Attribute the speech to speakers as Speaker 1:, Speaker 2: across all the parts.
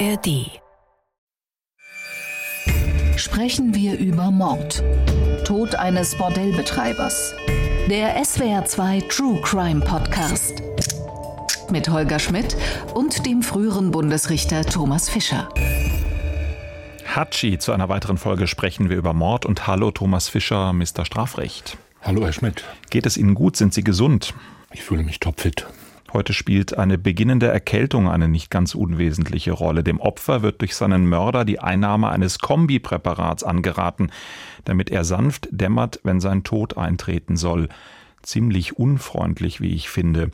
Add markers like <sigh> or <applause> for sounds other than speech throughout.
Speaker 1: ARD. Sprechen wir über Mord. Tod eines Bordellbetreibers. Der SWR2 True Crime Podcast. Mit Holger Schmidt und dem früheren Bundesrichter Thomas Fischer.
Speaker 2: Hatschi, zu einer weiteren Folge sprechen wir über Mord und Hallo Thomas Fischer, Mr. Strafrecht.
Speaker 3: Hallo Herr Schmidt.
Speaker 2: Geht es Ihnen gut? Sind Sie gesund?
Speaker 3: Ich fühle mich topfit.
Speaker 2: Heute spielt eine beginnende Erkältung eine nicht ganz unwesentliche Rolle. Dem Opfer wird durch seinen Mörder die Einnahme eines Kombipräparats angeraten, damit er sanft dämmert, wenn sein Tod eintreten soll. Ziemlich unfreundlich, wie ich finde.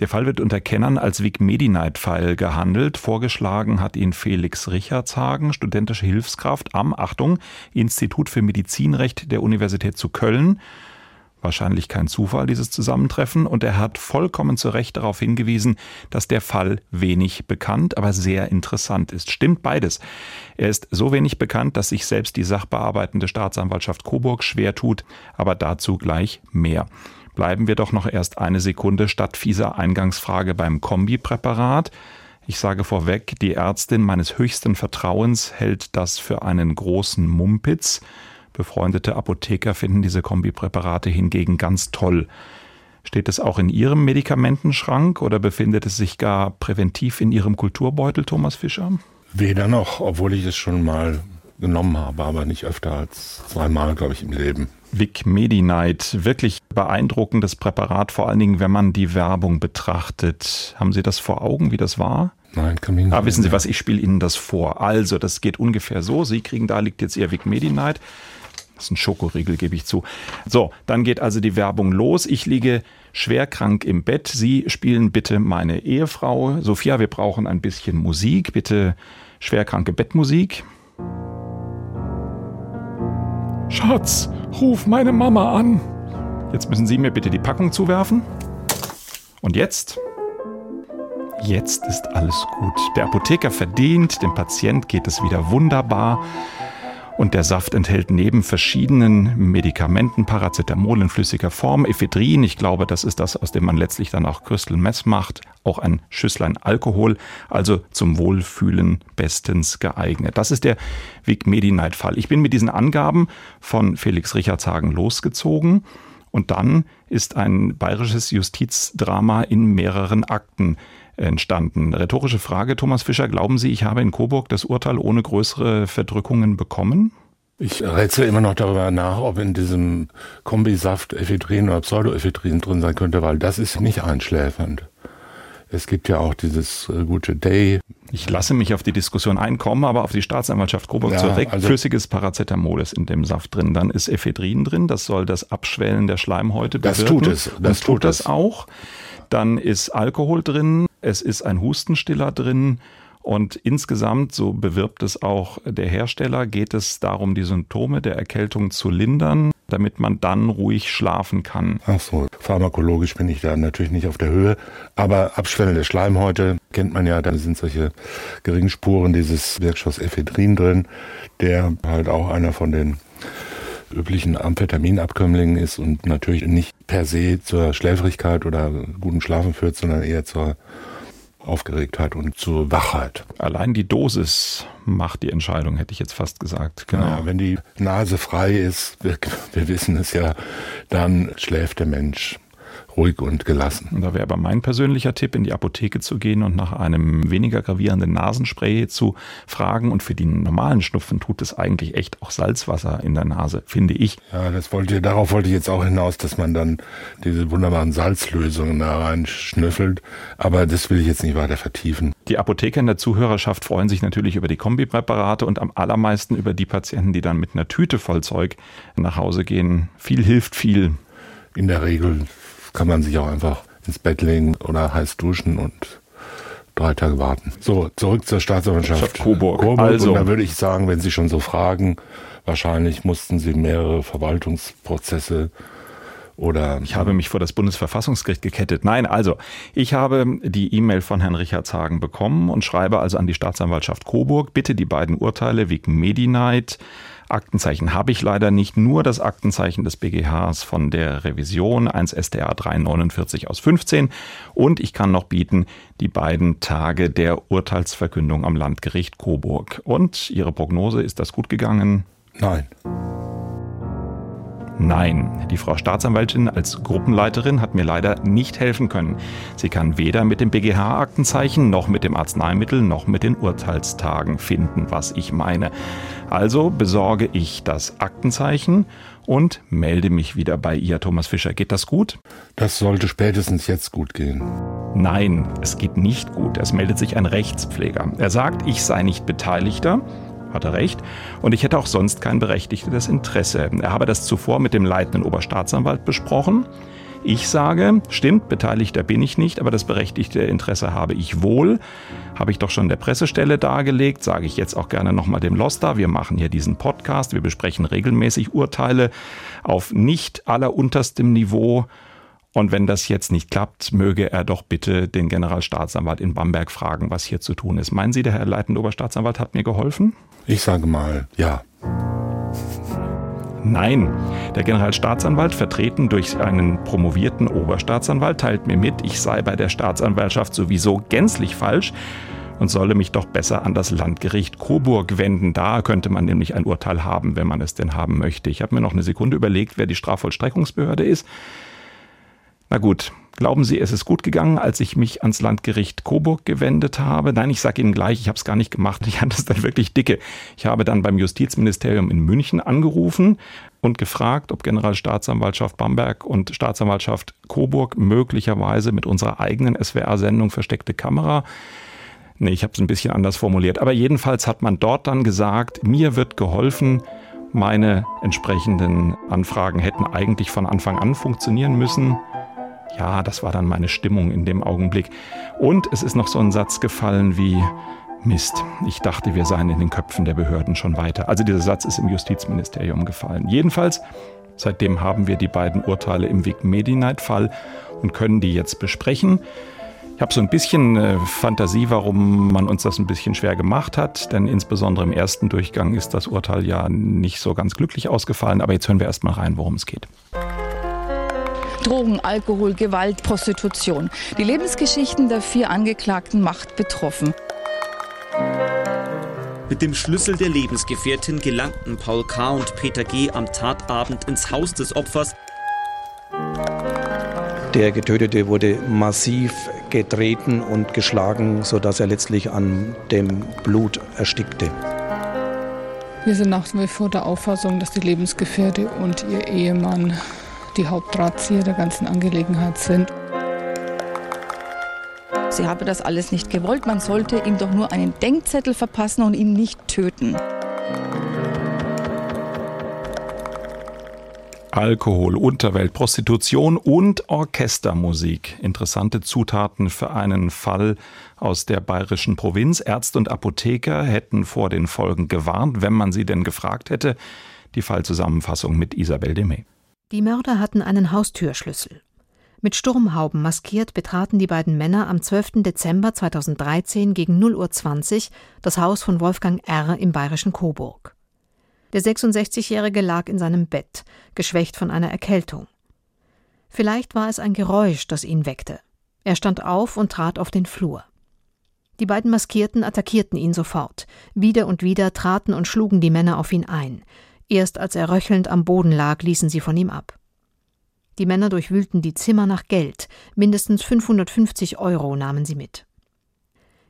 Speaker 2: Der Fall wird unter Kennern als Vic Medi-Night-Fall gehandelt. Vorgeschlagen hat ihn Felix Richardshagen, studentische Hilfskraft am, Achtung, Institut für Medizinrecht der Universität zu Köln. Wahrscheinlich kein Zufall, dieses Zusammentreffen, und er hat vollkommen zu Recht darauf hingewiesen, dass der Fall wenig bekannt, aber sehr interessant ist. Stimmt beides. Er ist so wenig bekannt, dass sich selbst die sachbearbeitende Staatsanwaltschaft Coburg schwer tut, aber dazu gleich mehr. Bleiben wir doch noch erst eine Sekunde statt fieser Eingangsfrage beim Kombipräparat. Ich sage vorweg, die Ärztin meines höchsten Vertrauens hält das für einen großen Mumpitz. Befreundete Apotheker finden diese Kombipräparate hingegen ganz toll. Steht es auch in Ihrem Medikamentenschrank oder befindet es sich gar präventiv in Ihrem Kulturbeutel, Thomas Fischer?
Speaker 3: Weder noch, obwohl ich es schon mal genommen habe, aber nicht öfter als zweimal, glaube ich, im Leben.
Speaker 2: Vic Medi-Night, wirklich beeindruckendes Präparat, vor allen Dingen, wenn man die Werbung betrachtet. Haben Sie das vor Augen, wie das war?
Speaker 3: Nein, kann mich nicht.
Speaker 2: Ah, wissen Sie was, ich spiele Ihnen das vor. Also, das geht ungefähr so. Sie kriegen, da liegt jetzt Ihr Vic Medi-Night. Das ist ein Schokoriegel, gebe ich zu. So, dann geht also die Werbung los. Ich liege schwer krank im Bett. Sie spielen bitte meine Ehefrau. Sophia, wir brauchen ein bisschen Musik. Bitte schwerkranke Bettmusik. Schatz, ruf meine Mama an. Jetzt müssen Sie mir bitte die Packung zuwerfen. Und jetzt? Jetzt ist alles gut. Der Apotheker verdient, dem Patient geht es wieder wunderbar. Und der Saft enthält neben verschiedenen Medikamenten Paracetamol in flüssiger Form, Ephedrin, ich glaube, das ist das, aus dem man letztlich dann auch Crystal Mess macht, auch ein Schüsslein Alkohol, also zum Wohlfühlen bestens geeignet. Das ist der Vic Medi-Night-Fall. Ich bin mit diesen Angaben von Felix Richardshagen losgezogen und dann ist ein bayerisches Justizdrama in mehreren Akten entstanden. Rhetorische Frage, Thomas Fischer, glauben Sie, ich habe in Coburg das Urteil ohne größere Verdrückungen bekommen?
Speaker 3: Ich rätsel immer noch darüber nach, ob in diesem Kombisaft Ephedrin oder Pseudoephedrin drin sein könnte, weil das ist nicht einschläfernd. Es gibt ja auch dieses äh, gute Day.
Speaker 2: Ich lasse mich auf die Diskussion einkommen, aber auf die Staatsanwaltschaft Coburg ja, zurück. Also Flüssiges Paracetamol ist in dem Saft drin. Dann ist Ephedrin drin. Das soll das Abschwellen der Schleimhäute bewirken.
Speaker 3: Das tut es.
Speaker 2: Das tut es auch. Dann ist Alkohol drin, es ist ein Hustenstiller drin und insgesamt, so bewirbt es auch der Hersteller, geht es darum, die Symptome der Erkältung zu lindern, damit man dann ruhig schlafen kann.
Speaker 3: Ach so, pharmakologisch bin ich da natürlich nicht auf der Höhe, aber Abschwellen der Schleimhäute kennt man ja, da sind solche geringen Spuren dieses Wirkstoffs Ephedrin drin, der halt auch einer von den üblichen Amphetaminabkömmlingen ist und natürlich nicht per se zur Schläfrigkeit oder guten Schlafen führt, sondern eher zur Aufgeregtheit und zur Wachheit.
Speaker 2: Allein die Dosis macht die Entscheidung, hätte ich jetzt fast gesagt.
Speaker 3: Genau. Ja, wenn die Nase frei ist, wir, wir wissen es ja, dann schläft der Mensch ruhig und gelassen.
Speaker 2: Und da wäre aber mein persönlicher Tipp, in die Apotheke zu gehen und nach einem weniger gravierenden Nasenspray zu fragen. Und für die normalen Schnupfen tut es eigentlich echt auch Salzwasser in der Nase, finde ich.
Speaker 3: Ja, das wollte, darauf wollte ich jetzt auch hinaus, dass man dann diese wunderbaren Salzlösungen da rein schnüffelt. Aber das will ich jetzt nicht weiter vertiefen.
Speaker 2: Die Apotheker in der Zuhörerschaft freuen sich natürlich über die Kombipräparate und am allermeisten über die Patienten, die dann mit einer Tüte voll Zeug nach Hause gehen. Viel hilft viel.
Speaker 3: In der Regel kann man sich auch einfach ins Bett legen oder heiß duschen und drei Tage warten. So, zurück zur Staatsanwaltschaft
Speaker 2: Coburg. Coburg.
Speaker 3: Also. Und da würde ich sagen, wenn Sie schon so fragen, wahrscheinlich mussten Sie mehrere Verwaltungsprozesse oder
Speaker 2: ich habe mich vor das Bundesverfassungsgericht gekettet. Nein, also ich habe die E-Mail von Herrn Richardshagen bekommen und schreibe also an die Staatsanwaltschaft Coburg, bitte die beiden Urteile wegen Medi-Night Aktenzeichen habe ich leider nicht nur das Aktenzeichen des BGHs von der Revision 1 SDA 349 aus 15 und ich kann noch bieten die beiden Tage der Urteilsverkündung am Landgericht Coburg. Und Ihre Prognose, ist das gut gegangen?
Speaker 3: Nein.
Speaker 2: Nein, die Frau Staatsanwältin als Gruppenleiterin hat mir leider nicht helfen können. Sie kann weder mit dem BGH-Aktenzeichen noch mit dem Arzneimittel noch mit den Urteilstagen finden, was ich meine. Also besorge ich das Aktenzeichen und melde mich wieder bei ihr, Thomas Fischer. Geht das gut?
Speaker 3: Das sollte spätestens jetzt gut gehen.
Speaker 2: Nein, es geht nicht gut. Es meldet sich ein Rechtspfleger. Er sagt, ich sei nicht Beteiligter hat er recht. Und ich hätte auch sonst kein berechtigtes Interesse. Er habe das zuvor mit dem leitenden Oberstaatsanwalt besprochen. Ich sage, stimmt, Beteiligter bin ich nicht, aber das berechtigte Interesse habe ich wohl. Habe ich doch schon der Pressestelle dargelegt, sage ich jetzt auch gerne nochmal dem Loster. Wir machen hier diesen Podcast, wir besprechen regelmäßig Urteile auf nicht allerunterstem Niveau. Und wenn das jetzt nicht klappt, möge er doch bitte den Generalstaatsanwalt in Bamberg fragen, was hier zu tun ist. Meinen Sie, der Herr leitende Oberstaatsanwalt hat mir geholfen?
Speaker 3: Ich sage mal ja.
Speaker 2: Nein, der Generalstaatsanwalt, vertreten durch einen promovierten Oberstaatsanwalt, teilt mir mit, ich sei bei der Staatsanwaltschaft sowieso gänzlich falsch und solle mich doch besser an das Landgericht Coburg wenden. Da könnte man nämlich ein Urteil haben, wenn man es denn haben möchte. Ich habe mir noch eine Sekunde überlegt, wer die Strafvollstreckungsbehörde ist. Na gut, Glauben Sie, es ist gut gegangen, als ich mich ans Landgericht Coburg gewendet habe? Nein, ich sage Ihnen gleich, ich habe es gar nicht gemacht. Ich hatte es dann wirklich dicke. Ich habe dann beim Justizministerium in München angerufen und gefragt, ob Generalstaatsanwaltschaft Bamberg und Staatsanwaltschaft Coburg möglicherweise mit unserer eigenen SWR-Sendung Versteckte Kamera Nee, ich habe es ein bisschen anders formuliert. Aber jedenfalls hat man dort dann gesagt, mir wird geholfen, meine entsprechenden Anfragen hätten eigentlich von Anfang an funktionieren müssen. Ja, das war dann meine Stimmung in dem Augenblick. Und es ist noch so ein Satz gefallen wie, Mist, ich dachte, wir seien in den Köpfen der Behörden schon weiter. Also dieser Satz ist im Justizministerium gefallen. Jedenfalls, seitdem haben wir die beiden Urteile im Vic Medi-Night-Fall und können die jetzt besprechen. Ich habe so ein bisschen äh, Fantasie, warum man uns das ein bisschen schwer gemacht hat, denn insbesondere im ersten Durchgang ist das Urteil ja nicht so ganz glücklich ausgefallen. Aber jetzt hören wir erst mal rein, worum es geht.
Speaker 4: Drogen, Alkohol, Gewalt, Prostitution. Die Lebensgeschichten der vier Angeklagten macht betroffen.
Speaker 5: Mit dem Schlüssel der Lebensgefährtin gelangten Paul K. und Peter G. am Tatabend ins Haus des Opfers.
Speaker 6: Der Getötete wurde massiv getreten und geschlagen, sodass er letztlich an dem Blut erstickte.
Speaker 7: Wir sind nach wie vor der Auffassung, dass die Lebensgefährte und ihr Ehemann die Hauptdrahtzieher der ganzen Angelegenheit sind.
Speaker 4: Sie habe das alles nicht gewollt. Man sollte ihm doch nur einen Denkzettel verpassen und ihn nicht töten.
Speaker 2: Alkohol, Unterwelt, Prostitution und Orchestermusik. Interessante Zutaten für einen Fall aus der bayerischen Provinz. Ärzte und Apotheker hätten vor den Folgen gewarnt, wenn man sie denn gefragt hätte. Die Fallzusammenfassung mit Isabel Demey.
Speaker 8: Die Mörder hatten einen Haustürschlüssel. Mit Sturmhauben maskiert betraten die beiden Männer am 12. Dezember 2013 gegen 0.20 Uhr das Haus von Wolfgang R. im bayerischen Coburg. Der 66-Jährige lag in seinem Bett, geschwächt von einer Erkältung. Vielleicht war es ein Geräusch, das ihn weckte. Er stand auf und trat auf den Flur. Die beiden Maskierten attackierten ihn sofort. Wieder und wieder traten und schlugen die Männer auf ihn ein. Erst als er röchelnd am Boden lag, ließen sie von ihm ab. Die Männer durchwühlten die Zimmer nach Geld, mindestens 550 Euro nahmen sie mit.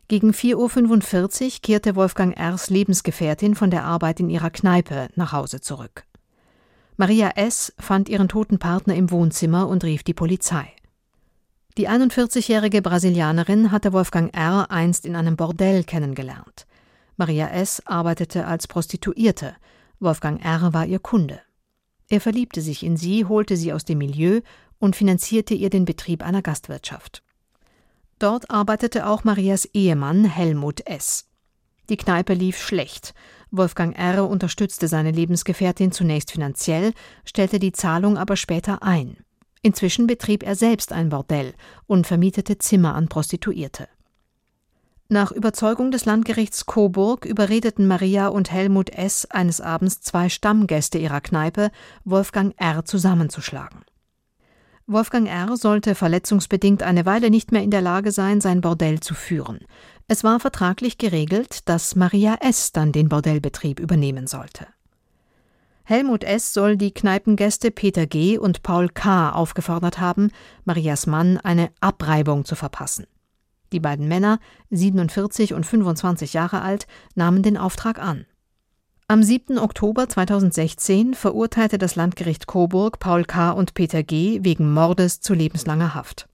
Speaker 8: Gegen 4.45 Uhr kehrte Wolfgang R.'s Lebensgefährtin von der Arbeit in ihrer Kneipe nach Hause zurück. Maria S. fand ihren toten Partner im Wohnzimmer und rief die Polizei. Die 41-jährige Brasilianerin hatte Wolfgang R. einst in einem Bordell kennengelernt. Maria S. arbeitete als Prostituierte, Wolfgang R. war ihr Kunde. Er verliebte sich in sie, holte sie aus dem Milieu und finanzierte ihr den Betrieb einer Gastwirtschaft. Dort arbeitete auch Marias Ehemann Helmut S. Die Kneipe lief schlecht. Wolfgang R. unterstützte seine Lebensgefährtin zunächst finanziell, stellte die Zahlung aber später ein. Inzwischen betrieb er selbst ein Bordell und vermietete Zimmer an Prostituierte. Nach Überzeugung des Landgerichts Coburg überredeten Maria und Helmut S. eines Abends zwei Stammgäste ihrer Kneipe, Wolfgang R. zusammenzuschlagen. Wolfgang R. sollte verletzungsbedingt eine Weile nicht mehr in der Lage sein, sein Bordell zu führen. Es war vertraglich geregelt, dass Maria S. dann den Bordellbetrieb übernehmen sollte. Helmut S. soll die Kneipengäste Peter G. und Paul K. aufgefordert haben, Marias Mann eine Abreibung zu verpassen. Die beiden Männer, 47 und 25 Jahre alt, nahmen den Auftrag an. Am 7. Oktober 2016 verurteilte das Landgericht Coburg Paul K. und Peter G. wegen Mordes zu lebenslanger Haft.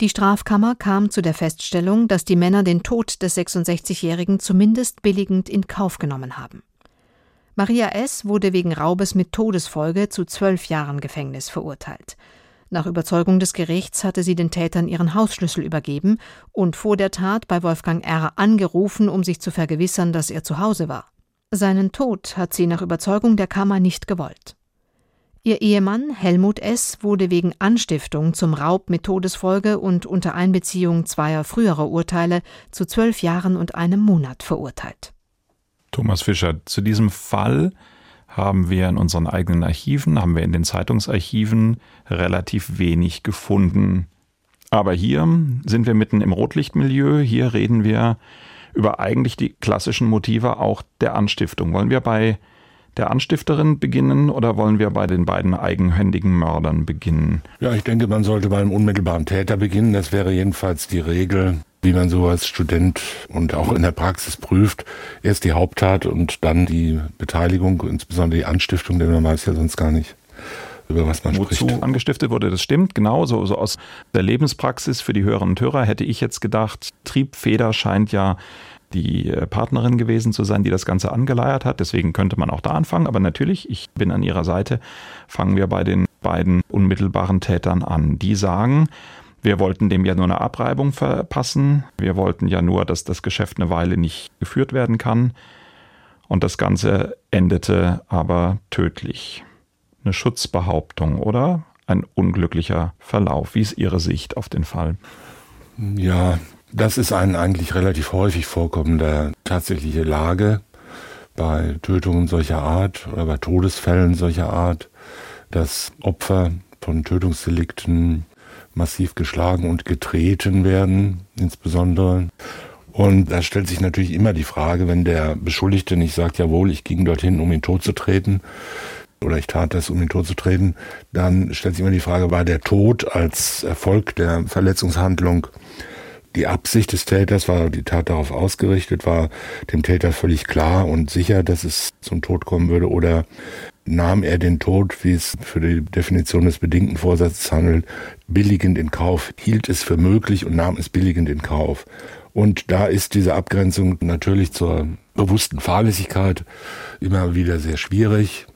Speaker 8: Die Strafkammer kam zu der Feststellung, dass die Männer den Tod des 66-Jährigen zumindest billigend in Kauf genommen haben. Maria S. wurde wegen Raubes mit Todesfolge zu zwölf Jahren Gefängnis verurteilt. Nach Überzeugung des Gerichts hatte sie den Tätern ihren Hausschlüssel übergeben und vor der Tat bei Wolfgang R. angerufen, um sich zu vergewissern, dass er zu Hause war. Seinen Tod hat sie nach Überzeugung der Kammer nicht gewollt. Ihr Ehemann Helmut S. wurde wegen Anstiftung zum Raub mit Todesfolge und unter Einbeziehung zweier früherer Urteile zu zwölf Jahren und einem Monat verurteilt.
Speaker 2: Thomas Fischer, zu diesem Fall haben wir in unseren eigenen Archiven, haben wir in den Zeitungsarchiven relativ wenig gefunden. Aber hier sind wir mitten im Rotlichtmilieu, hier reden wir über eigentlich die klassischen Motive auch der Anstiftung. Wollen wir bei der Anstifterin beginnen oder wollen wir bei den beiden eigenhändigen Mördern beginnen?
Speaker 3: Ja, ich denke, man sollte beim unmittelbaren Täter beginnen. Das wäre jedenfalls die Regel wie man so als Student und auch in der Praxis prüft. Erst die Haupttat und dann die Beteiligung, insbesondere die Anstiftung, denn man weiß ja sonst gar nicht, über was man
Speaker 2: Wozu
Speaker 3: spricht.
Speaker 2: angestiftet wurde, das stimmt, genau. So, so aus der Lebenspraxis für die Hörerinnen und Hörer hätte ich jetzt gedacht, Triebfeder scheint ja die äh, Partnerin gewesen zu sein, die das Ganze angeleiert hat. Deswegen könnte man auch da anfangen. Aber natürlich, ich bin an ihrer Seite, fangen wir bei den beiden unmittelbaren Tätern an. Die sagen, wir wollten dem ja nur eine Abreibung verpassen. Wir wollten ja nur, dass das Geschäft eine Weile nicht geführt werden kann. Und das Ganze endete aber tödlich. Eine Schutzbehauptung, oder? Ein unglücklicher Verlauf. Wie ist Ihre Sicht auf den Fall?
Speaker 3: Ja, das ist ein eigentlich relativ häufig vorkommender tatsächliche Lage bei Tötungen solcher Art oder bei Todesfällen solcher Art, dass Opfer von Tötungsdelikten massiv geschlagen und getreten werden, insbesondere. Und da stellt sich natürlich immer die Frage, wenn der Beschuldigte nicht sagt, jawohl, ich ging dorthin, um ihn tot zu treten, oder ich tat das, um ihn tot zu treten, dann stellt sich immer die Frage, war der Tod als Erfolg der Verletzungshandlung die Absicht des Täters, war die Tat darauf ausgerichtet, war dem Täter völlig klar und sicher, dass es zum Tod kommen würde, oder nahm er den Tod, wie es für die Definition des bedingten Vorsatzes handelt, billigend in Kauf, hielt es für möglich und nahm es billigend in Kauf. Und da ist diese Abgrenzung natürlich zur bewussten Fahrlässigkeit immer wieder sehr schwierig,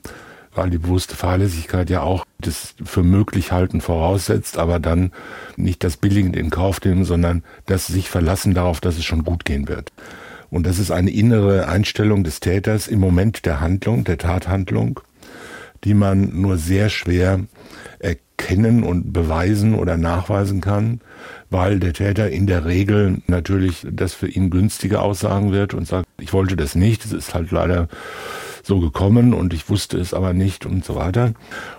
Speaker 3: weil die bewusste Fahrlässigkeit ja auch das für möglich halten voraussetzt, aber dann nicht das billigend in Kauf nehmen, sondern das sich verlassen darauf, dass es schon gut gehen wird. Und das ist eine innere Einstellung des Täters im Moment der Handlung, der Tathandlung die man nur sehr schwer erkennen und beweisen oder nachweisen kann, weil der Täter in der Regel natürlich das für ihn günstige aussagen wird und sagt, ich wollte das nicht, es ist halt leider so gekommen und ich wusste es aber nicht und so weiter.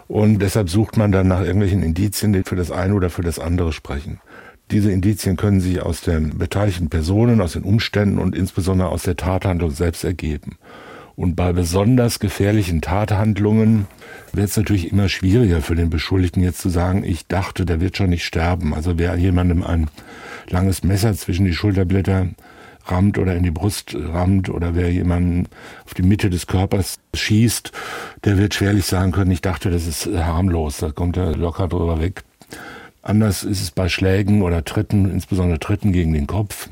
Speaker 3: Und deshalb sucht man dann nach irgendwelchen Indizien, die für das eine oder für das andere sprechen. Diese Indizien können sich aus den beteiligten Personen, aus den Umständen und insbesondere aus der Tathandlung selbst ergeben. Und bei besonders gefährlichen Tathandlungen wird es natürlich immer schwieriger für den Beschuldigten jetzt zu sagen, ich dachte, der wird schon nicht sterben. Also wer jemandem ein langes Messer zwischen die Schulterblätter rammt oder in die Brust rammt oder wer jemanden auf die Mitte des Körpers schießt, der wird schwerlich sagen können, ich dachte, das ist harmlos, da kommt er locker drüber weg. Anders ist es bei Schlägen oder Tritten, insbesondere Tritten gegen den Kopf.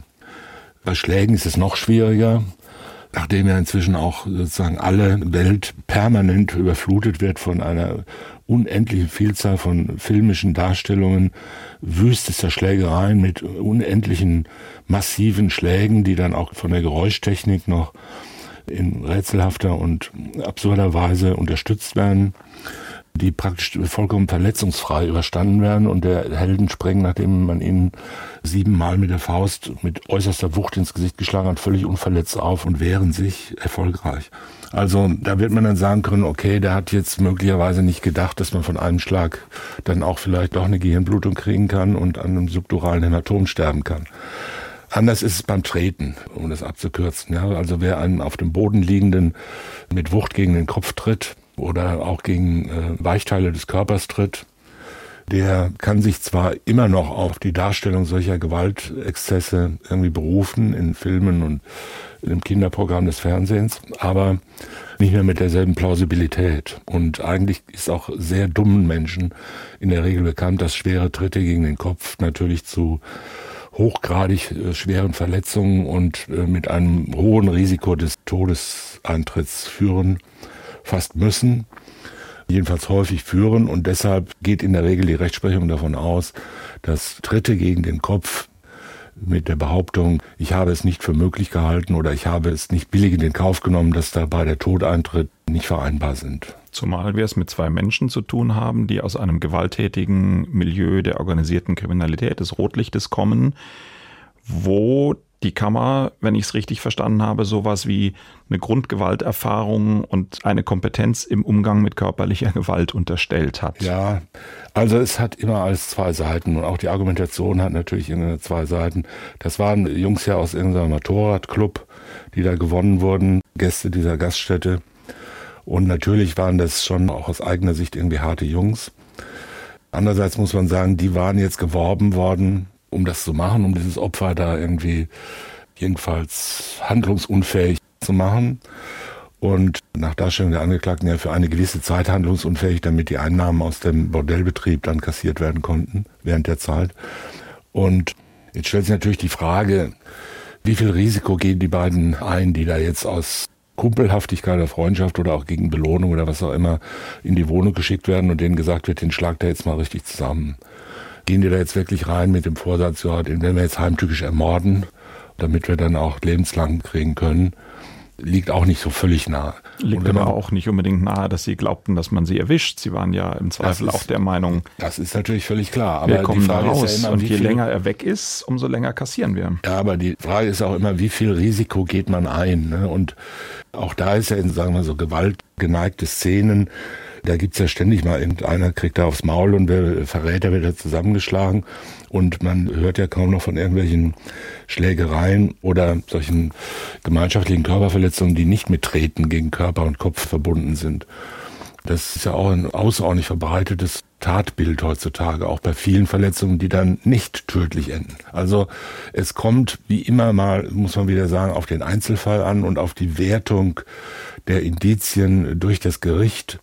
Speaker 3: Bei Schlägen ist es noch schwieriger nachdem ja inzwischen auch sozusagen alle Welt permanent überflutet wird von einer unendlichen Vielzahl von filmischen Darstellungen wüstester Schlägereien mit unendlichen massiven Schlägen, die dann auch von der Geräuschtechnik noch in rätselhafter und absurder Weise unterstützt werden, die praktisch vollkommen verletzungsfrei überstanden werden und der Heldenspreng, nachdem man ihn siebenmal mit der Faust mit äußerster Wucht ins Gesicht geschlagen hat, völlig unverletzt auf und wehren sich erfolgreich. Also da wird man dann sagen können, okay, der hat jetzt möglicherweise nicht gedacht, dass man von einem Schlag dann auch vielleicht doch eine Gehirnblutung kriegen kann und an einem subduralen Hämatom sterben kann. Anders ist es beim Treten, um das abzukürzen. Ja, also wer einen auf dem Boden liegenden mit Wucht gegen den Kopf tritt oder auch gegen äh, Weichteile des Körpers tritt, der kann sich zwar immer noch auf die Darstellung solcher Gewaltexzesse irgendwie berufen in Filmen und im Kinderprogramm des Fernsehens, aber nicht mehr mit derselben Plausibilität. Und eigentlich ist auch sehr dummen Menschen in der Regel bekannt, dass schwere Tritte gegen den Kopf natürlich zu hochgradig äh, schweren Verletzungen und äh, mit einem hohen Risiko des Todeseintritts führen, fast müssen jedenfalls häufig führen und deshalb geht in der Regel die Rechtsprechung davon aus, dass Tritte gegen den Kopf mit der Behauptung, ich habe es nicht für möglich gehalten oder ich habe es nicht billig in den Kauf genommen, dass dabei der Tod eintritt, nicht vereinbar sind.
Speaker 2: Zumal wir es mit zwei Menschen zu tun haben, die aus einem gewalttätigen Milieu der organisierten Kriminalität des Rotlichtes kommen, wo die Kammer, wenn ich es richtig verstanden habe, sowas wie eine Grundgewalterfahrung und eine Kompetenz im Umgang mit körperlicher <laughs> Gewalt unterstellt hat.
Speaker 3: Ja, also es hat immer alles zwei Seiten und auch die Argumentation hat natürlich immer zwei Seiten. Das waren Jungs ja aus irgendeinem Motorradclub, die da gewonnen wurden, Gäste dieser Gaststätte. Und natürlich waren das schon auch aus eigener Sicht irgendwie harte Jungs. Andererseits muss man sagen, die waren jetzt geworben worden um das zu machen, um dieses Opfer da irgendwie jedenfalls handlungsunfähig zu machen. Und nach Darstellung der Angeklagten ja für eine gewisse Zeit handlungsunfähig, damit die Einnahmen aus dem Bordellbetrieb dann kassiert werden konnten während der Zeit. Und jetzt stellt sich natürlich die Frage, wie viel Risiko gehen die beiden ein, die da jetzt aus Kumpelhaftigkeit oder Freundschaft oder auch gegen Belohnung oder was auch immer in die Wohnung geschickt werden und denen gesagt wird, den schlag da jetzt mal richtig zusammen gehen die da jetzt wirklich rein mit dem Vorsatz, ja, den werden wir jetzt heimtückisch ermorden, damit wir dann auch lebenslang kriegen können, liegt auch nicht so völlig nah.
Speaker 2: Liegt aber auch nicht unbedingt nahe, dass sie glaubten, dass man sie erwischt. Sie waren ja im Zweifel ist, auch der Meinung.
Speaker 3: Das ist natürlich völlig klar.
Speaker 2: Aber wir kommen da raus ja immer, und je viel, länger er weg ist, umso länger kassieren wir.
Speaker 3: Ja, aber die Frage ist auch immer, wie viel Risiko geht man ein? Ne? Und auch da ist ja in, sagen wir so, gewaltgeneigte Szenen da gibt's ja ständig mal irgendeiner kriegt da aufs Maul und wer Verräter wird da zusammengeschlagen. Und man hört ja kaum noch von irgendwelchen Schlägereien oder solchen gemeinschaftlichen Körperverletzungen, die nicht mit Treten gegen Körper und Kopf verbunden sind. Das ist ja auch ein außerordentlich verbreitetes Tatbild heutzutage, auch bei vielen Verletzungen, die dann nicht tödlich enden. Also es kommt wie immer mal, muss man wieder sagen, auf den Einzelfall an und auf die Wertung der Indizien durch das Gericht.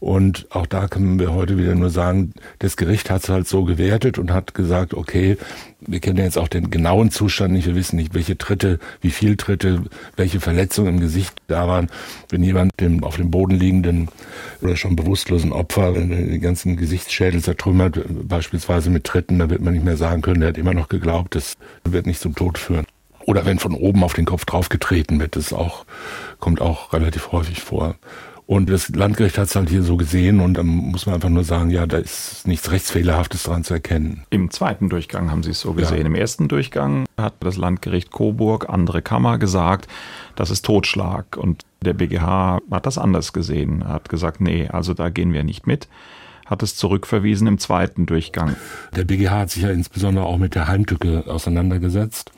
Speaker 3: Und auch da können wir heute wieder nur sagen, das Gericht hat es halt so gewertet und hat gesagt, okay, wir kennen jetzt auch den genauen Zustand nicht, wir wissen nicht, welche Tritte, wie viel Tritte, welche Verletzungen im Gesicht da waren. Wenn jemand dem auf dem Boden liegenden oder schon bewusstlosen Opfer den ganzen Gesichtsschädel zertrümmert, beispielsweise mit Tritten, da wird man nicht mehr sagen können, der hat immer noch geglaubt, das wird nicht zum Tod führen. Oder wenn von oben auf den Kopf draufgetreten wird, das auch, kommt auch relativ häufig vor. Und das Landgericht hat es halt hier so gesehen und dann muss man einfach nur sagen, ja, da ist nichts Rechtsfehlerhaftes dran zu erkennen.
Speaker 2: Im zweiten Durchgang haben Sie es so gesehen. Ja. Im ersten Durchgang hat das Landgericht Coburg, andere Kammer, gesagt, das ist Totschlag. Und der BGH hat das anders gesehen, hat gesagt, nee, also da gehen wir nicht mit hat es zurückverwiesen im zweiten Durchgang.
Speaker 3: Der BGH hat sich ja insbesondere auch mit der Heimtücke auseinandergesetzt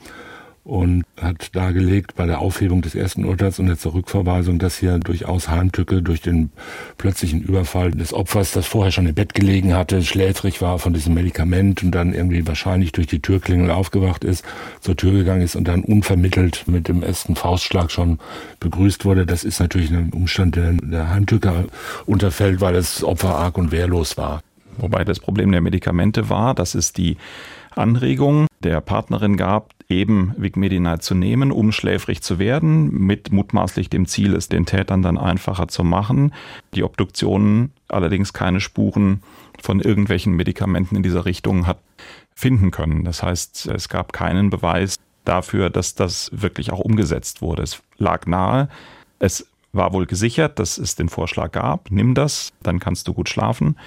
Speaker 3: und hat dargelegt bei der Aufhebung des ersten Urteils und der Zurückverweisung, dass hier durchaus Heimtücke durch den plötzlichen Überfall des Opfers, das vorher schon im Bett gelegen hatte, schläfrig war von diesem Medikament und dann irgendwie wahrscheinlich durch die Türklingel aufgewacht ist, zur Tür gegangen ist und dann unvermittelt mit dem ersten Faustschlag schon begrüßt wurde. Das ist natürlich ein Umstand, der der Heimtücke unterfällt, weil das Opfer arg und wehrlos war.
Speaker 2: Wobei das Problem der Medikamente war, dass es die Anregung der Partnerin gab, eben Vigmedinal zu nehmen, um schläfrig zu werden, mit mutmaßlich dem Ziel, es den Tätern dann einfacher zu machen. Die Obduktion allerdings keine Spuren von irgendwelchen Medikamenten in dieser Richtung hat finden können. Das heißt, es gab keinen Beweis dafür, dass das wirklich auch umgesetzt wurde. Es lag nahe. Es war wohl gesichert, dass es den Vorschlag gab, nimm das, dann kannst du gut schlafen,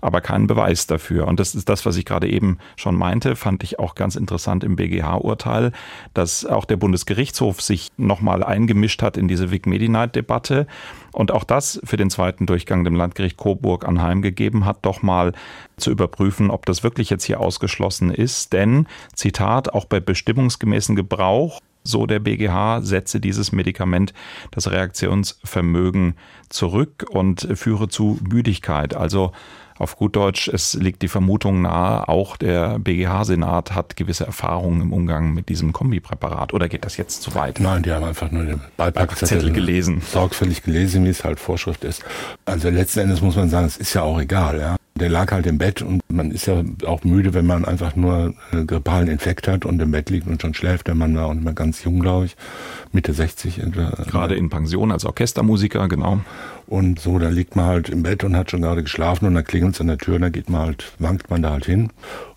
Speaker 2: aber keinen Beweis dafür. Und das ist das, was ich gerade eben schon meinte, fand ich auch ganz interessant im BGH-Urteil, dass auch der Bundesgerichtshof sich nochmal eingemischt hat in diese Vic Medi-Night-Debatte und auch das für den zweiten Durchgang dem Landgericht Coburg anheimgegeben hat, doch mal zu überprüfen, ob das wirklich jetzt hier ausgeschlossen ist. Denn, Zitat, auch bei bestimmungsgemäßen Gebrauch so der BGH, setze dieses Medikament das Reaktionsvermögen zurück und führe zu Müdigkeit. Also auf gut Deutsch, es liegt die Vermutung nahe, auch der BGH-Senat hat gewisse Erfahrungen im Umgang mit diesem Kombipräparat. Oder geht das jetzt zu weit?
Speaker 3: Nein, die haben einfach nur den Beipackzettel gelesen. Sorgfältig gelesen, wie es halt Vorschrift ist. Also letzten Endes muss man sagen, es ist ja auch egal. Ja? Der lag halt im Bett und man ist ja auch müde, wenn man einfach nur einen grippalen Infekt hat und im Bett liegt und schon schläft. Der Mann war auch nicht mehr ganz jung, glaube ich, Mitte 60. Etwa.
Speaker 2: Gerade in Pension als Orchestermusiker, genau.
Speaker 3: Und so, da liegt man halt im Bett und hat schon gerade geschlafen und dann klingelt es an der Tür und dann geht man halt, wankt man da halt hin.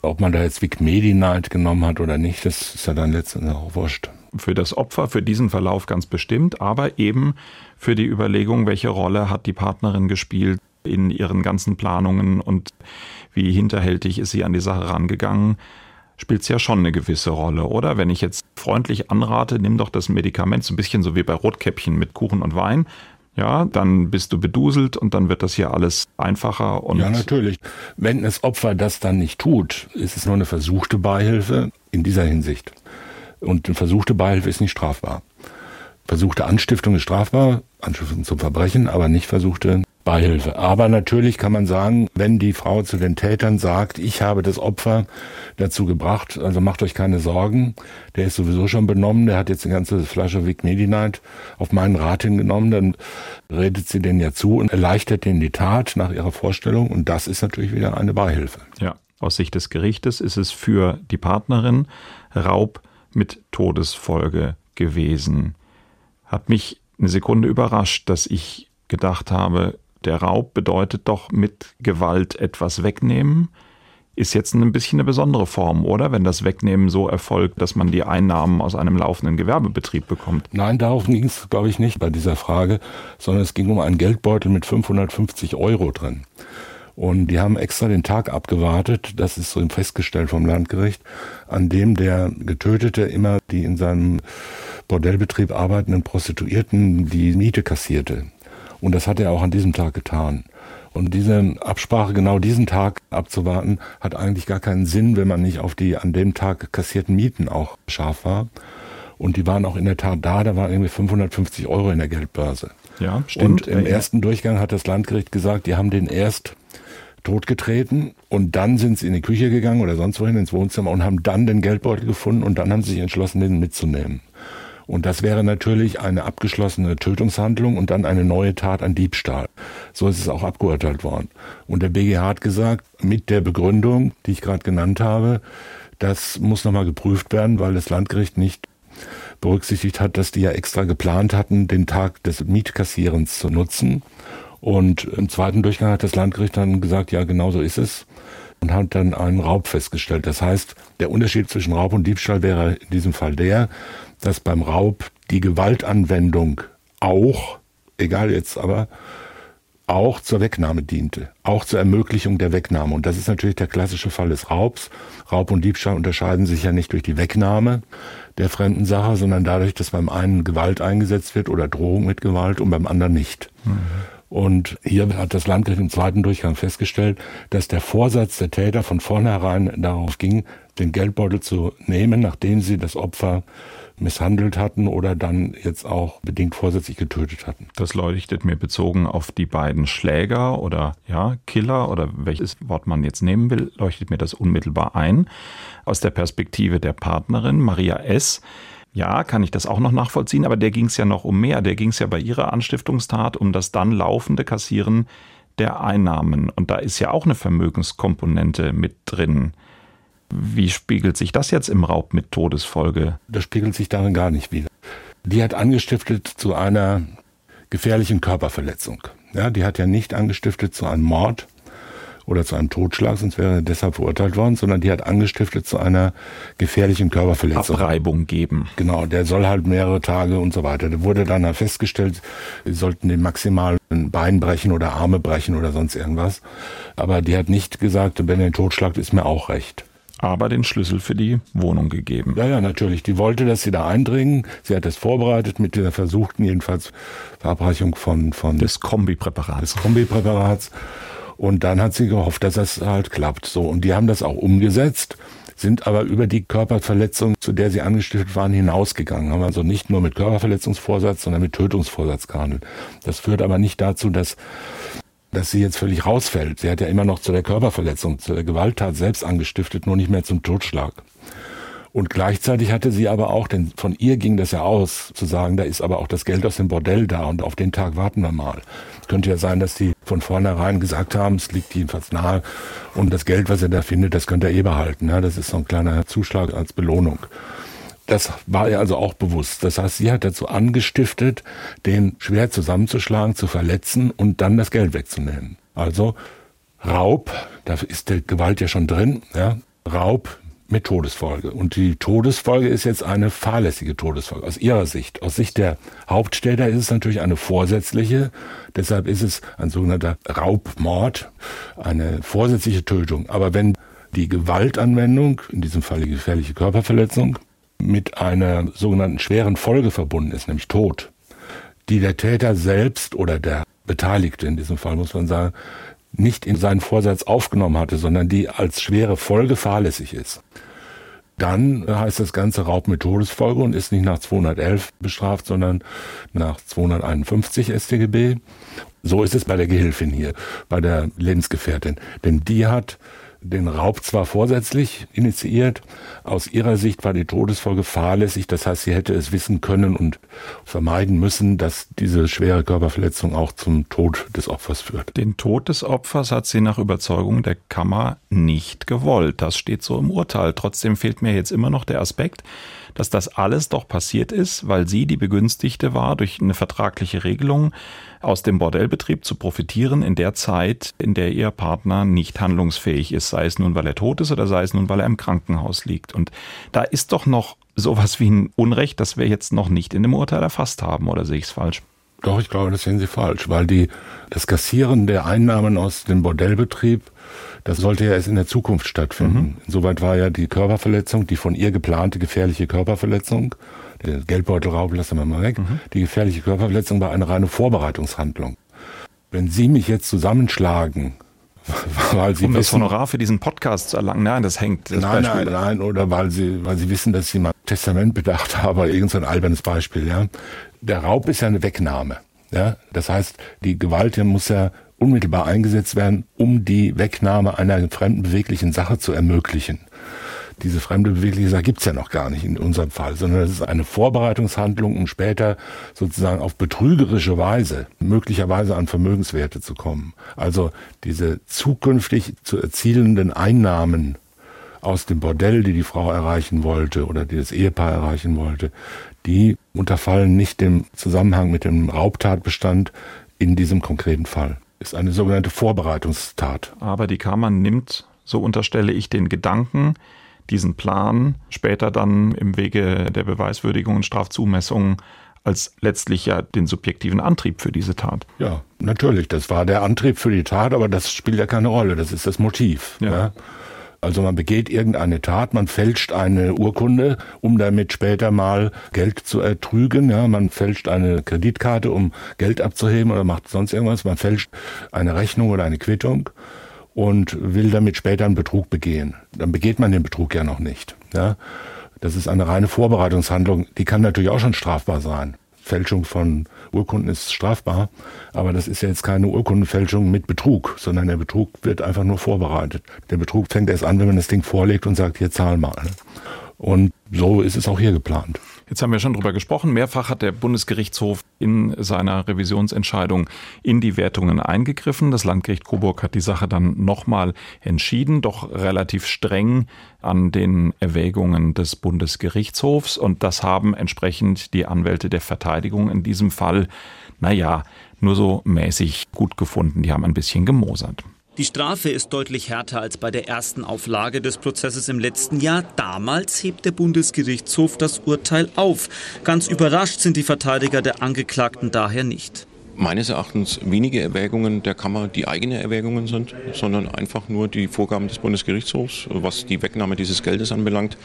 Speaker 3: Ob man da jetzt Vic Medi Night genommen hat oder nicht, das ist ja dann letztendlich auch wurscht.
Speaker 2: Für das Opfer, für diesen Verlauf ganz bestimmt, aber eben für die Überlegung, welche Rolle hat die Partnerin gespielt in ihren ganzen Planungen und wie hinterhältig ist sie an die Sache rangegangen, spielt es ja schon eine gewisse Rolle, oder? Wenn ich jetzt freundlich anrate, nimm doch das Medikament, so ein bisschen so wie bei Rotkäppchen mit Kuchen und Wein, ja, dann bist du beduselt und dann wird das hier alles einfacher. Und
Speaker 3: ja, natürlich. Wenn das Opfer das dann nicht tut, ist es nur eine versuchte Beihilfe in dieser Hinsicht. Und eine versuchte Beihilfe ist nicht strafbar. Versuchte Anstiftung ist strafbar, Anstiftung zum Verbrechen, aber nicht versuchte Beihilfe. Aber natürlich kann man sagen, wenn die Frau zu den Tätern sagt, ich habe das Opfer dazu gebracht, also macht euch keine Sorgen, der ist sowieso schon benommen, der hat jetzt eine ganze Flasche Vic Medi-Night auf meinen Rat hingenommen, dann redet sie den ja zu und erleichtert den die Tat nach ihrer Vorstellung und das ist natürlich wieder eine Beihilfe.
Speaker 2: Ja, aus Sicht des Gerichtes ist es für die Partnerin Raub mit Todesfolge gewesen. Hat mich eine Sekunde überrascht, dass ich gedacht habe, der Raub bedeutet doch mit Gewalt etwas wegnehmen. Ist jetzt ein bisschen eine besondere Form, oder? Wenn das Wegnehmen so erfolgt, dass man die Einnahmen aus einem laufenden Gewerbebetrieb bekommt.
Speaker 3: Nein, darauf ging es, glaube ich, nicht bei dieser Frage, sondern es ging um einen Geldbeutel mit 550 Euro drin. Und die haben extra den Tag abgewartet, das ist so festgestellt vom Landgericht, an dem der Getötete immer die in seinem Bordellbetrieb arbeitenden Prostituierten die Miete kassierte. Und das hat er auch an diesem Tag getan. Und diese Absprache, genau diesen Tag abzuwarten, hat eigentlich gar keinen Sinn, wenn man nicht auf die an dem Tag kassierten Mieten auch scharf war. Und die waren auch in der Tat da, da waren irgendwie 550 Euro in der Geldbörse.
Speaker 2: Ja, stimmt.
Speaker 3: Und im ersten Durchgang hat das Landgericht gesagt, die haben den erst totgetreten und dann sind sie in die Küche gegangen oder sonst wohin ins Wohnzimmer und haben dann den Geldbeutel gefunden und dann haben sie sich entschlossen, den mitzunehmen. Und das wäre natürlich eine abgeschlossene Tötungshandlung und dann eine neue Tat an Diebstahl. So ist es auch abgeurteilt worden. Und der BGH hat gesagt, mit der Begründung, die ich gerade genannt habe, das muss nochmal geprüft werden, weil das Landgericht nicht berücksichtigt hat, dass die ja extra geplant hatten, den Tag des Mietkassierens zu nutzen. Und im zweiten Durchgang hat das Landgericht dann gesagt, ja, genau so ist es und hat dann einen Raub festgestellt. Das heißt, der Unterschied zwischen Raub und Diebstahl wäre in diesem Fall der, dass beim Raub die Gewaltanwendung auch, egal jetzt aber, auch zur Wegnahme diente, auch zur Ermöglichung der Wegnahme. Und das ist natürlich der klassische Fall des Raubs. Raub und Diebstahl unterscheiden sich ja nicht durch die Wegnahme der fremden Sache, sondern dadurch, dass beim einen Gewalt eingesetzt wird oder Drohung mit Gewalt und beim anderen nicht. Mhm. Und hier hat das Landgericht im zweiten Durchgang festgestellt, dass der Vorsatz der Täter von vornherein darauf ging, den Geldbeutel zu nehmen, nachdem sie das Opfer misshandelt hatten oder dann jetzt auch bedingt vorsätzlich getötet hatten.
Speaker 2: Das leuchtet mir bezogen auf die beiden Schläger oder ja, Killer oder welches Wort man jetzt nehmen will, leuchtet mir das unmittelbar ein. Aus der Perspektive der Partnerin Maria S. Ja, kann ich das auch noch nachvollziehen, aber der ging es ja noch um mehr. Der ging es ja bei ihrer Anstiftungstat um das dann laufende Kassieren der Einnahmen. Und da ist ja auch eine Vermögenskomponente mit drin. Wie spiegelt sich das jetzt im Raub mit Todesfolge?
Speaker 3: Das spiegelt sich darin gar nicht wieder. Die hat angestiftet zu einer gefährlichen Körperverletzung. Ja, die hat ja nicht angestiftet zu einem Mord oder zu einem Totschlag, sonst wäre er deshalb verurteilt worden, sondern die hat angestiftet zu einer gefährlichen Körperverletzung.
Speaker 2: Abreibung geben.
Speaker 3: Genau, der soll halt mehrere Tage und so weiter. Da wurde dann festgestellt, sie sollten den maximal ein Bein brechen oder Arme brechen oder sonst irgendwas. Aber die hat nicht gesagt, wenn er den Totschlag ist mir auch recht
Speaker 2: aber den Schlüssel für die Wohnung gegeben.
Speaker 3: Ja, ja, natürlich. Die wollte, dass sie da eindringen. Sie hat es vorbereitet mit dieser versuchten jedenfalls Verabreichung von, von
Speaker 2: des Kombipräparats.
Speaker 3: Des Kombipräparats. Und dann hat sie gehofft, dass das halt klappt. So. Und die haben das auch umgesetzt sind aber über die Körperverletzung, zu der sie angestiftet waren, hinausgegangen. Haben also nicht nur mit Körperverletzungsvorsatz, sondern mit Tötungsvorsatz gehandelt. Das führt aber nicht dazu, dass dass sie jetzt völlig rausfällt. Sie hat ja immer noch zu der Körperverletzung, zu der Gewalttat selbst angestiftet, nur nicht mehr zum Totschlag. Und gleichzeitig hatte sie aber auch, denn von ihr ging das ja aus, zu sagen, da ist aber auch das Geld aus dem Bordell da und auf den Tag warten wir mal. Es könnte ja sein, dass die von vornherein gesagt haben, es liegt jedenfalls nahe und das Geld, was er da findet, das könnt ihr eh behalten. Ja, das ist so ein kleiner Zuschlag als Belohnung. Das war ihr also auch bewusst. Das heißt, sie hat dazu angestiftet, den schwer zusammenzuschlagen, zu verletzen und dann das Geld wegzunehmen. Also Raub, da ist der Gewalt ja schon drin, ja, Raub mit Todesfolge. Und die Todesfolge ist jetzt eine fahrlässige Todesfolge aus ihrer Sicht. Aus Sicht der Haupttäter ist es natürlich eine vorsätzliche. Deshalb ist es ein sogenannter Raubmord, eine vorsätzliche Tötung. Aber wenn die Gewaltanwendung, in diesem Fall die gefährliche Körperverletzung, mit einer sogenannten schweren Folge verbunden ist, nämlich Tod, die der Täter selbst oder der Beteiligte in diesem Fall, muss man sagen, nicht in seinen Vorsatz aufgenommen hatte, sondern die als schwere Folge fahrlässig ist. Dann heißt das Ganze Raub mit Todesfolge und ist nicht nach 211 bestraft, sondern nach 251 StGB. So ist es bei der Gehilfin hier, bei der Lebensgefährtin. Denn die hat den Raub zwar vorsätzlich initiiert, aus ihrer Sicht war die Todesfolge fahrlässig, das heißt, sie hätte es wissen können und vermeiden müssen, dass diese schwere Körperverletzung auch zum Tod des Opfers führt.
Speaker 2: Den Tod des Opfers hat sie nach Überzeugung der Kammer nicht gewollt. Das steht so im Urteil. Trotzdem fehlt mir jetzt immer noch der Aspekt, dass das alles doch passiert ist, weil sie die Begünstigte war, durch eine vertragliche Regelung aus dem Bordellbetrieb zu profitieren in der Zeit, in der ihr Partner nicht handlungsfähig ist, sei es nun, weil er tot ist oder sei es nun, weil er im Krankenhaus liegt. Und da ist doch noch sowas wie ein Unrecht, das wir jetzt noch nicht in dem Urteil erfasst haben, oder sehe ich es falsch?
Speaker 3: Doch, ich glaube, das sehen Sie falsch, weil die, das Kassieren der Einnahmen aus dem Bordellbetrieb das sollte ja erst in der Zukunft stattfinden. Mhm. Insoweit war ja die Körperverletzung, die von ihr geplante gefährliche Körperverletzung, der Geldbeutelraub lassen wir mal weg, mhm. die gefährliche Körperverletzung war eine reine Vorbereitungshandlung. Wenn Sie mich jetzt zusammenschlagen, <laughs>
Speaker 2: weil Sie um wissen, das Honorar für diesen Podcast zu erlangen, nein, das hängt. Das
Speaker 3: nein, Beispiel. nein, nein, oder weil Sie, weil Sie wissen, dass Sie mal Testament bedacht haben, irgendein albernes Beispiel, ja. Der Raub ist ja eine Wegnahme. Ja, das heißt, die Gewalt muss ja unmittelbar eingesetzt werden, um die Wegnahme einer fremden beweglichen Sache zu ermöglichen. Diese fremde bewegliche Sache gibt's ja noch gar nicht in unserem Fall, sondern es ist eine Vorbereitungshandlung, um später sozusagen auf betrügerische Weise möglicherweise an Vermögenswerte zu kommen. Also diese zukünftig zu erzielenden Einnahmen aus dem Bordell, die die Frau erreichen wollte oder die das Ehepaar erreichen wollte, die unterfallen nicht dem Zusammenhang mit dem Raubtatbestand in diesem konkreten Fall ist eine sogenannte Vorbereitungstat.
Speaker 2: Aber die Kammer nimmt, so unterstelle ich, den Gedanken, diesen Plan später dann im Wege der Beweiswürdigung und Strafzumessung als letztlich ja den subjektiven Antrieb für diese Tat.
Speaker 3: Ja, natürlich, das war der Antrieb für die Tat, aber das spielt ja keine Rolle, das ist das Motiv. Ja. ja. Also man begeht irgendeine Tat, man fälscht eine Urkunde, um damit später mal Geld zu ertrügen. Ja, man fälscht eine Kreditkarte, um Geld abzuheben oder macht sonst irgendwas. Man fälscht eine Rechnung oder eine Quittung und will damit später einen Betrug begehen. Dann begeht man den Betrug ja noch nicht. Ja, das ist eine reine Vorbereitungshandlung. Die kann natürlich auch schon strafbar sein. Fälschung von Urkunden ist strafbar, aber das ist ja jetzt keine Urkundenfälschung mit Betrug, sondern der Betrug wird einfach nur vorbereitet. Der Betrug fängt erst an, wenn man das Ding vorlegt und sagt, hier zahl mal. Und so ist es auch hier geplant.
Speaker 2: Jetzt haben wir schon drüber gesprochen. Mehrfach hat der Bundesgerichtshof in seiner Revisionsentscheidung in die Wertungen eingegriffen. Das Landgericht Coburg hat die Sache dann nochmal entschieden, doch relativ streng an den Erwägungen des Bundesgerichtshofs. Und das haben entsprechend die Anwälte der Verteidigung in diesem Fall, naja, nur so mäßig gut gefunden. Die haben ein bisschen gemosert.
Speaker 5: Die Strafe ist deutlich härter als bei der ersten Auflage des Prozesses im letzten Jahr. Damals hebt der Bundesgerichtshof das Urteil auf. Ganz überrascht sind die Verteidiger der Angeklagten daher nicht
Speaker 9: meines Erachtens wenige Erwägungen der Kammer, die eigene Erwägungen sind, sondern einfach nur die Vorgaben des Bundesgerichtshofs, was die Wegnahme dieses Geldes anbelangt,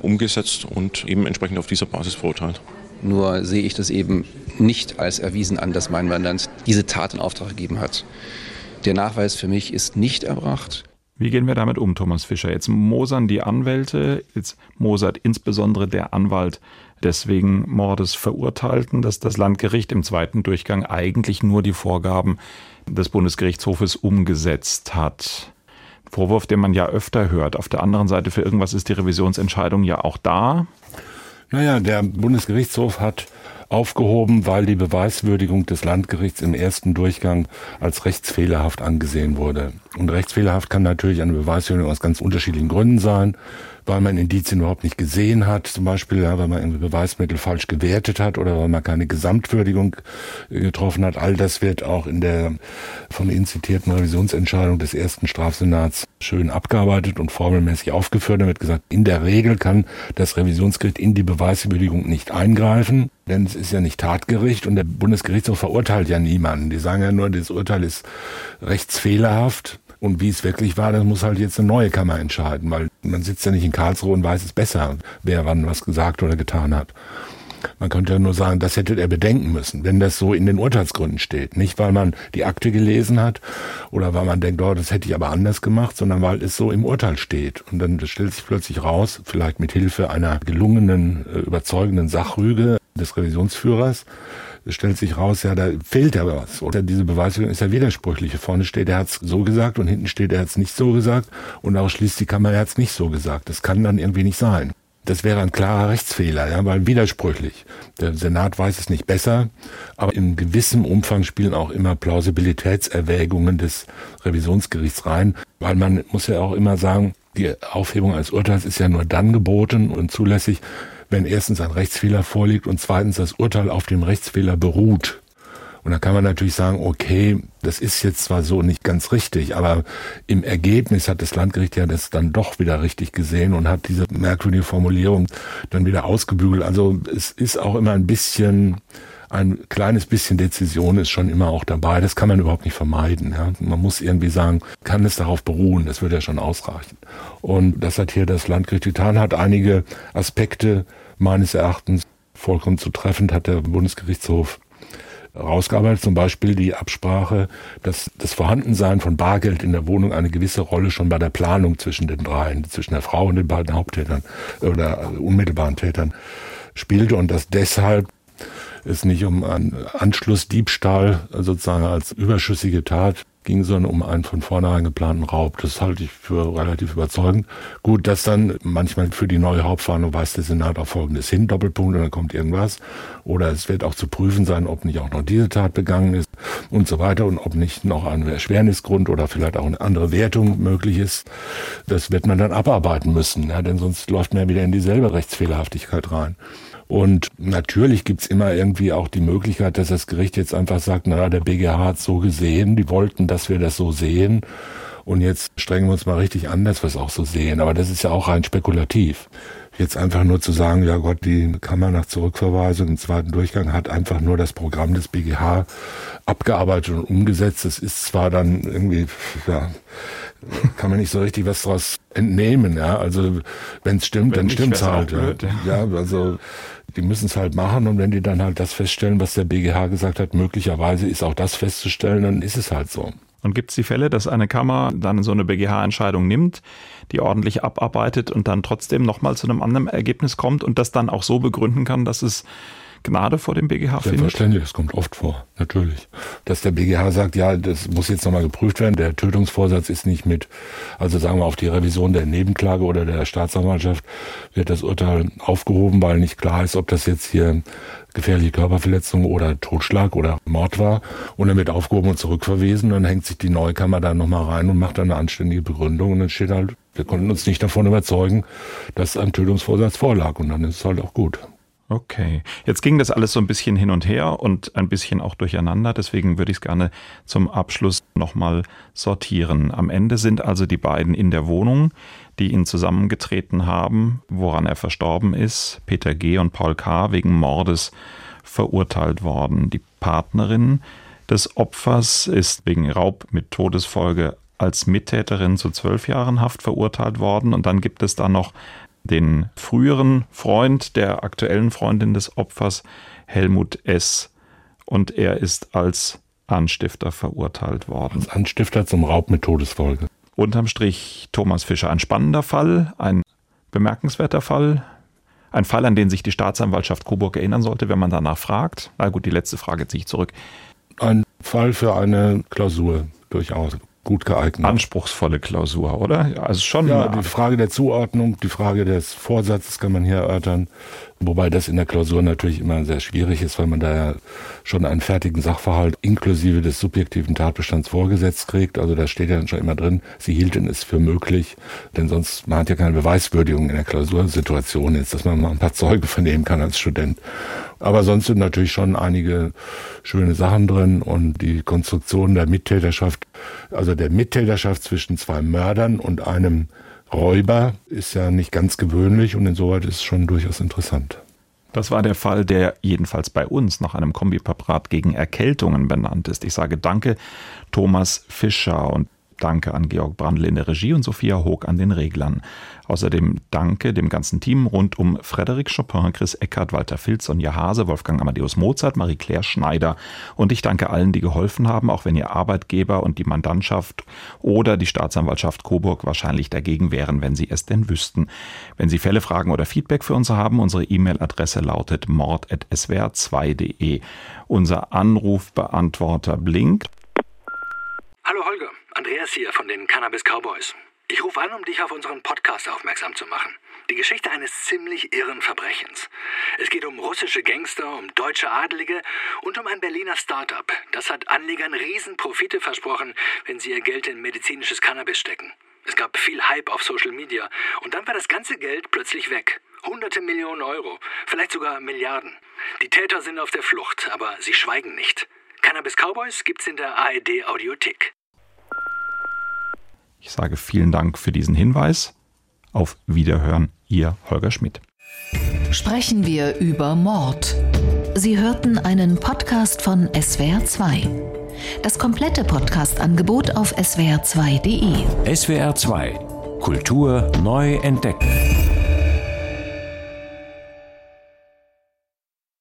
Speaker 9: umgesetzt und eben entsprechend auf dieser Basis verurteilt.
Speaker 10: Nur sehe ich das eben nicht als erwiesen an, dass mein Mandant diese Tat in Auftrag gegeben hat. Der Nachweis für mich ist nicht erbracht.
Speaker 2: Wie gehen wir damit um, Thomas Fischer? Jetzt mosern die Anwälte, jetzt mosert insbesondere der Anwalt des wegen Mordes Verurteilten, dass das Landgericht im zweiten Durchgang eigentlich nur die Vorgaben des Bundesgerichtshofes umgesetzt hat. Vorwurf, den man ja öfter hört. Auf der anderen Seite, für irgendwas ist die Revisionsentscheidung ja auch da.
Speaker 3: Naja, der Bundesgerichtshof hat aufgehoben, weil die Beweiswürdigung des Landgerichts im ersten Durchgang als rechtsfehlerhaft angesehen wurde. Und rechtsfehlerhaft kann natürlich eine Beweiswürdigung aus ganz unterschiedlichen Gründen sein weil man Indizien überhaupt nicht gesehen hat, zum Beispiel, ja, weil man irgendwie Beweismittel falsch gewertet hat oder weil man keine Gesamtwürdigung äh, getroffen hat. All das wird auch in der von Ihnen zitierten Revisionsentscheidung des ersten Strafsenats schön abgearbeitet und formelmäßig aufgeführt. Da wird gesagt, in der Regel kann das Revisionsgericht in die Beweiswürdigung nicht eingreifen, denn es ist ja nicht Tatgericht und der Bundesgerichtshof verurteilt ja niemanden. Die sagen ja nur, das Urteil ist rechtsfehlerhaft und wie es wirklich war, das muss halt jetzt eine neue Kammer entscheiden, weil man sitzt ja nicht in Karlsruhe und weiß es besser, wer wann was gesagt oder getan hat. Man könnte ja nur sagen, das hätte er bedenken müssen, wenn das so in den Urteilsgründen steht. Nicht, weil man die Akte gelesen hat oder weil man denkt, oh, das hätte ich aber anders gemacht, sondern weil es so im Urteil steht. Und dann stellt sich plötzlich raus, vielleicht mit Hilfe einer gelungenen, äh, überzeugenden Sachrüge des Revisionsführers, es stellt sich raus, ja, da fehlt ja was. Oder diese Beweisführung ist ja widersprüchlich. Vorne steht, er hat es so gesagt und hinten steht, er hat es nicht so gesagt. Und daraus schließt die Kammer, er hat es nicht so gesagt. Das kann dann irgendwie nicht sein. Das wäre ein klarer Rechtsfehler, ja, weil widersprüchlich. Der Senat weiß es nicht besser, aber in gewissem Umfang spielen auch immer Plausibilitätserwägungen des Revisionsgerichts rein, weil man muss ja auch immer sagen, die Aufhebung eines Urteils ist ja nur dann geboten und zulässig, wenn erstens ein Rechtsfehler vorliegt und zweitens das Urteil auf dem Rechtsfehler beruht. Und da kann man natürlich sagen, okay, das ist jetzt zwar so nicht ganz richtig, aber im Ergebnis hat das Landgericht ja das dann doch wieder richtig gesehen und hat diese merkwürdige Formulierung dann wieder ausgebügelt. Also es ist auch immer ein bisschen, ein kleines bisschen Dezision ist schon immer auch dabei. Das kann man überhaupt nicht vermeiden. Ja. Man muss irgendwie sagen, kann es darauf beruhen. Das würde ja schon ausreichen. Und das hat hier das Landgericht getan, hat einige Aspekte meines Erachtens vollkommen zutreffend hat der Bundesgerichtshof rausgearbeitet, zum Beispiel die Absprache, dass das Vorhandensein von Bargeld in der Wohnung eine gewisse Rolle schon bei der Planung zwischen den dreien, zwischen der Frau und den beiden Haupttätern oder unmittelbaren Tätern spielte und dass deshalb es nicht um einen Anschlussdiebstahl sozusagen als überschüssige Tat ging, sondern um einen von vornherein geplanten Raub. Das halte ich für relativ überzeugend. Gut, dass dann manchmal für die neue Hauptverhandlung weist der Senat auf Folgendes hin, Doppelpunkt, und dann kommt irgendwas. Oder es wird auch zu prüfen sein, ob nicht auch noch diese Tat begangen ist und so weiter und ob nicht noch ein Erschwernisgrund oder vielleicht auch eine andere Wertung möglich ist. Das wird man dann abarbeiten müssen, ja, denn sonst läuft man ja wieder in dieselbe Rechtsfehlerhaftigkeit rein. Und natürlich gibt's immer irgendwie auch die Möglichkeit, dass das Gericht jetzt einfach sagt, na, der BGH hat so gesehen, die wollten, dass wir das so sehen. Und jetzt strengen wir uns mal richtig an, dass wir es auch so sehen. Aber das ist ja auch rein spekulativ. Jetzt einfach nur zu sagen, ja Gott, die Kammer nach Zurückverweisung im zweiten Durchgang hat einfach nur das Programm des BGH abgearbeitet und umgesetzt. Das ist zwar dann irgendwie, ja, kann man nicht so richtig was daraus entnehmen, ja. Also wenn es stimmt, dann stimmt's halt. Ja. ja, also die müssen es halt machen und wenn die dann halt das feststellen, was der BGH gesagt hat, möglicherweise ist auch das festzustellen, dann ist es halt so.
Speaker 2: Und gibt es die Fälle, dass eine Kammer dann so eine BGH-Entscheidung nimmt, die ordentlich abarbeitet und dann trotzdem nochmal zu einem anderen Ergebnis kommt und das dann auch so begründen kann, dass es Gnade vor dem BGH findet?
Speaker 3: Selbstverständlich, das kommt oft vor, natürlich. Dass der BGH sagt, ja, das muss jetzt nochmal geprüft werden, der Tötungsvorsatz ist nicht mit, also sagen wir auf die Revision der Nebenklage oder der Staatsanwaltschaft wird das Urteil aufgehoben, weil nicht klar ist, ob das jetzt hier gefährliche Körperverletzung oder Totschlag oder Mord war. Und dann wird aufgehoben und zurückverwiesen. Dann hängt sich die Neukammer da nochmal rein und macht dann eine anständige Begründung. Und dann steht halt, wir konnten uns nicht davon überzeugen, dass ein Tötungsvorsatz vorlag. Und dann ist es halt auch gut.
Speaker 2: Okay, jetzt ging das alles so ein bisschen hin und her und ein bisschen auch durcheinander, deswegen würde ich es gerne zum Abschluss nochmal sortieren. Am Ende sind also die beiden in der Wohnung, die ihn zusammengetreten haben, woran er verstorben ist, Peter G. und Paul K. wegen Mordes verurteilt worden. Die Partnerin des Opfers ist wegen Raub mit Todesfolge als Mittäterin zu zwölf Jahren Haft verurteilt worden. Und dann gibt es da noch den früheren Freund der aktuellen Freundin des Opfers, Helmut S. Und er ist als Anstifter verurteilt worden. Als
Speaker 3: Anstifter zum Raub mit Todesfolge.
Speaker 2: Unterm Strich Thomas Fischer. Ein spannender Fall, ein bemerkenswerter Fall, ein Fall, an den sich die Staatsanwaltschaft Coburg erinnern sollte, wenn man danach fragt. Na gut, die letzte Frage ziehe ich zurück.
Speaker 3: Ein Fall für eine Klausur durchaus gut geeignet.
Speaker 2: Anspruchsvolle Klausur, oder? Also schon.
Speaker 3: Ja, die Frage der Zuordnung, die Frage des Vorsatzes kann man hier erörtern. Wobei das in der Klausur natürlich immer sehr schwierig ist, weil man da ja schon einen fertigen Sachverhalt inklusive des subjektiven Tatbestands vorgesetzt kriegt. Also da steht ja dann schon immer drin, sie hielten es für möglich, denn sonst man hat ja keine Beweiswürdigung in der Klausursituation jetzt, dass man mal ein paar Zeuge <laughs> vernehmen kann als Student. Aber sonst sind natürlich schon einige schöne Sachen drin und die Konstruktion der Mittäterschaft, also der Mittäterschaft zwischen zwei Mördern und einem Räuber ist ja nicht ganz gewöhnlich und insoweit ist es schon durchaus interessant.
Speaker 2: Das war der Fall, der jedenfalls bei uns nach einem Kombipräparat gegen Erkältungen benannt ist. Ich sage danke Thomas Fischer und Danke an Georg Brandl in der Regie und Sophia Hoog an den Reglern. Außerdem danke dem ganzen Team rund um Frédéric Chopin, Chris Eckert, Walter Filz, Sonja Hase, Wolfgang Amadeus Mozart, Marie-Claire Schneider. Und ich danke allen, die geholfen haben, auch wenn ihr Arbeitgeber und die Mandantschaft oder die Staatsanwaltschaft Coburg wahrscheinlich dagegen wären, wenn sie es denn wüssten. Wenn Sie Fälle, Fragen oder Feedback für uns haben, unsere E-Mail-Adresse lautet mord.swr2.de. Unser Anrufbeantworter blinkt.
Speaker 11: Hallo Holger. Andreas hier von den Cannabis Cowboys. Ich rufe an, um dich auf unseren Podcast aufmerksam zu machen. Die Geschichte eines ziemlich irren Verbrechens. Es geht um russische Gangster, um deutsche Adelige und um ein Berliner Start-up. Das hat Anlegern Riesenprofite versprochen, wenn sie ihr Geld in medizinisches Cannabis stecken. Es gab viel Hype auf Social Media und dann war das ganze Geld plötzlich weg. Hunderte Millionen Euro, vielleicht sogar Milliarden. Die Täter sind auf der Flucht, aber sie schweigen nicht. Cannabis Cowboys gibt's in der ARD Audiothek.
Speaker 2: Ich sage vielen Dank für diesen Hinweis. Auf Wiederhören, Ihr Holger Schmidt.
Speaker 1: Sprechen wir über Mord. Sie hörten einen Podcast von SWR2. Das komplette Podcast-Angebot auf swr2.de.
Speaker 12: SWR2 Kultur neu entdecken.